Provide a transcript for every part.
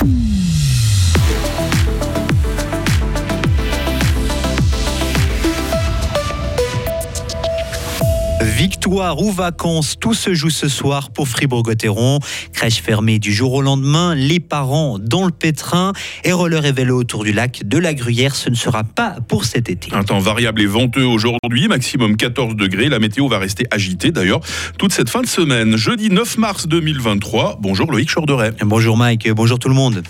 Mm. Victoire ou vacances, tout se joue ce soir pour Fribourg-Gotteron. Crèche fermée du jour au lendemain, les parents dans le pétrin et roller et vélo autour du lac de la Gruyère, ce ne sera pas pour cet été. Un temps variable et venteux aujourd'hui, maximum 14 degrés. La météo va rester agitée d'ailleurs toute cette fin de semaine. Jeudi 9 mars 2023. Bonjour Loïc Chorderet. Bonjour Mike, bonjour tout le monde.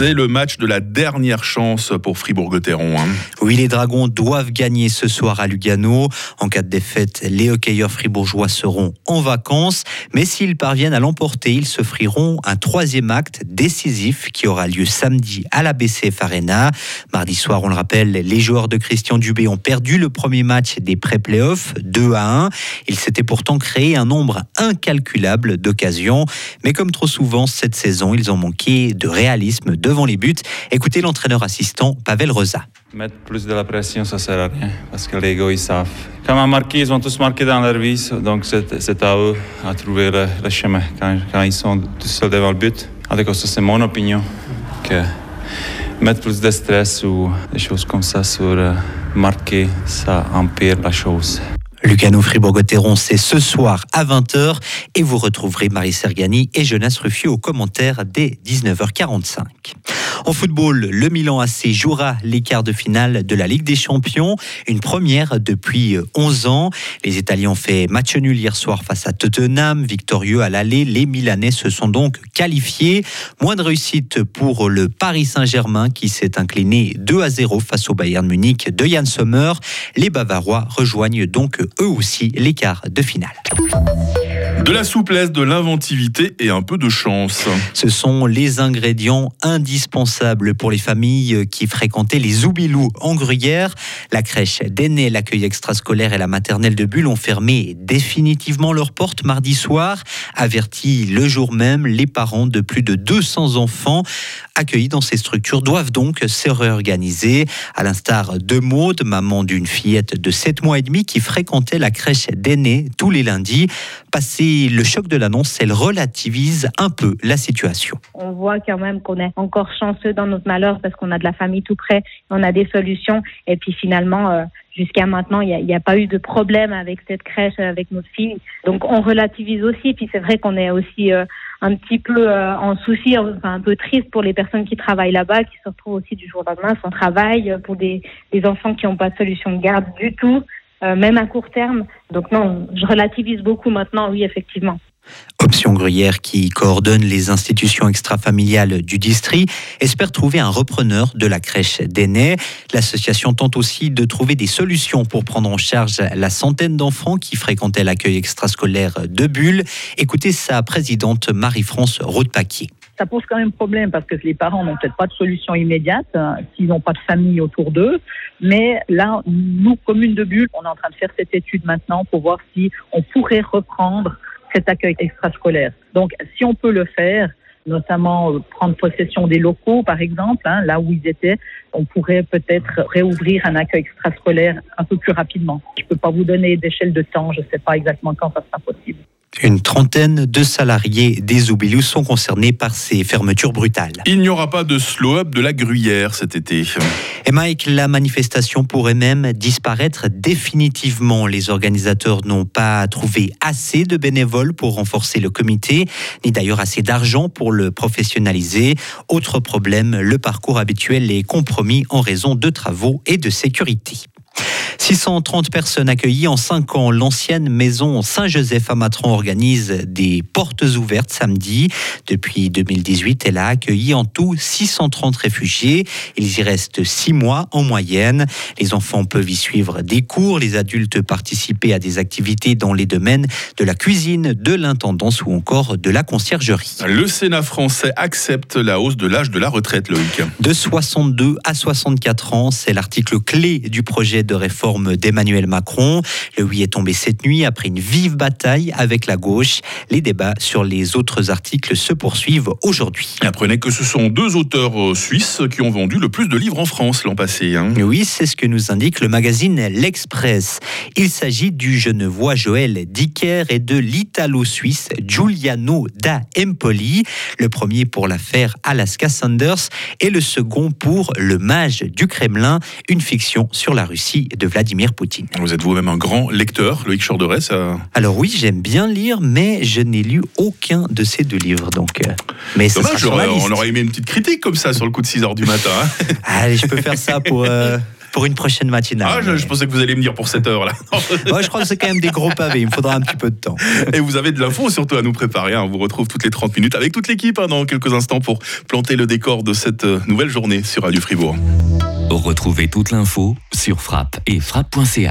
C'est le match de la dernière chance pour Fribourg-Gotteron. Hein. Oui, les Dragons doivent gagner ce soir à Lugano. En cas de défaite, les hockeyeurs fribourgeois seront en vacances. Mais s'ils parviennent à l'emporter, ils se feriront un troisième acte décisif qui aura lieu samedi à la BCF Arena. Mardi soir, on le rappelle, les joueurs de Christian Dubé ont perdu le premier match des pré-playoffs 2 à 1. Ils s'étaient pourtant créé un nombre incalculable d'occasions. Mais comme trop souvent cette saison, ils ont manqué de réalisme, de devant les buts. Écoutez l'entraîneur assistant Pavel Rosa. Mettre plus de la pression, ça sert à rien, parce que les gars, ils savent. Quand on a marqué, ils ont tous marqué dans leur vie, donc c'est à eux à trouver le, chemin quand, ils sont tout seuls devant le but. En tout cas, c'est mon opinion, que mettre plus de stress ou des choses comme ça sur euh, marquer, ça empire la chose. Lucano Fribourg-Gotteron, c'est ce soir à 20h et vous retrouverez Marie Sergani et Jonas Ruffieux aux commentaires dès 19h45. En football, le Milan AC jouera les quarts de finale de la Ligue des Champions, une première depuis 11 ans. Les Italiens ont fait match nul hier soir face à Tottenham, victorieux à l'aller. Les Milanais se sont donc qualifiés. Moins de réussite pour le Paris Saint-Germain qui s'est incliné 2 à 0 face au Bayern Munich de Jan Sommer. Les Bavarois rejoignent donc eux aussi quarts de finale. De la souplesse, de l'inventivité et un peu de chance. Ce sont les ingrédients indispensables pour les familles qui fréquentaient les Oubilous en Gruyère. La crèche d'aînés, l'accueil extrascolaire et la maternelle de Bulle ont fermé définitivement leurs portes mardi soir. Avertis le jour même, les parents de plus de 200 enfants accueillis dans ces structures doivent donc se réorganiser. À l'instar de Maude, maman d'une fillette de 7 mois et demi qui fréquentait la crèche d'aînés tous les lundis. Passé le choc de l'annonce, elle relativise un peu la situation. On voit quand même qu'on est encore chanceux dans notre malheur parce qu'on a de la famille tout près, on a des solutions. Et puis finalement, euh, jusqu'à maintenant, il n'y a, pas eu de problème avec cette crèche, avec notre fille. Donc on relativise aussi. Puis c'est vrai qu'on est aussi euh, un petit peu euh, en souci, enfin, un peu triste pour les personnes qui travaillent là-bas, qui se retrouvent aussi du jour au lendemain sans travail, pour des, des enfants qui n'ont pas de solution de garde du tout. Euh, même à court terme. Donc non, je relativise beaucoup maintenant, oui, effectivement. Option Gruyère, qui coordonne les institutions extrafamiliales du district, espère trouver un repreneur de la crèche d'aînés. L'association tente aussi de trouver des solutions pour prendre en charge la centaine d'enfants qui fréquentaient l'accueil extrascolaire de Bulle. Écoutez sa présidente Marie-France Rodepaquier ça pose quand même problème parce que les parents n'ont peut-être pas de solution immédiate hein, s'ils n'ont pas de famille autour d'eux. Mais là, nous, commune de Bulle, on est en train de faire cette étude maintenant pour voir si on pourrait reprendre cet accueil extrascolaire. Donc, si on peut le faire, notamment euh, prendre possession des locaux, par exemple, hein, là où ils étaient, on pourrait peut-être réouvrir un accueil extrascolaire un peu plus rapidement. Je ne peux pas vous donner d'échelle de temps, je ne sais pas exactement quand ça sera possible. Une trentaine de salariés des Oubilius sont concernés par ces fermetures brutales. Il n'y aura pas de slow-up de la gruyère cet été. Et Mike, la manifestation pourrait même disparaître définitivement. Les organisateurs n'ont pas trouvé assez de bénévoles pour renforcer le comité, ni d'ailleurs assez d'argent pour le professionnaliser. Autre problème, le parcours habituel est compromis en raison de travaux et de sécurité. 630 personnes accueillies en 5 ans. L'ancienne maison Saint-Joseph à Matron organise des portes ouvertes samedi. Depuis 2018, elle a accueilli en tout 630 réfugiés. Ils y restent 6 mois en moyenne. Les enfants peuvent y suivre des cours, les adultes participer à des activités dans les domaines de la cuisine, de l'intendance ou encore de la conciergerie. Le Sénat français accepte la hausse de l'âge de la retraite, Loïc. De 62 à 64 ans, c'est l'article clé du projet de réforme réforme d'Emmanuel Macron. Le oui est tombé cette nuit après une vive bataille avec la gauche. Les débats sur les autres articles se poursuivent aujourd'hui. Apprenez que ce sont deux auteurs euh, suisses qui ont vendu le plus de livres en France l'an passé. Hein. Oui, c'est ce que nous indique le magazine L'Express. Il s'agit du genevois Joël Dicker et de l'italo-suisse Giuliano da Empoli. Le premier pour l'affaire Alaska Sanders et le second pour Le Mage du Kremlin, une fiction sur la Russie de Vladimir Poutine. Vous êtes vous-même un grand lecteur, Loïc Chorderet ça... Alors oui, j'aime bien lire, mais je n'ai lu aucun de ces deux livres. Donc, euh, mais ça Dommage, liste. on aurait aimé une petite critique comme ça sur le coup de 6h du matin. hein. Allez, je peux faire ça pour, euh, pour une prochaine matinale. Ah, je, je pensais que vous alliez me dire pour cette heure là. Ouais, je crois que c'est quand même des gros pavés, il me faudra un petit peu de temps. Et vous avez de l'info surtout à nous préparer. hein. On vous retrouve toutes les 30 minutes avec toute l'équipe hein, dans quelques instants pour planter le décor de cette euh, nouvelle journée sur Radio Fribourg. Retrouvez toute l'info sur frappe et frappe.ch.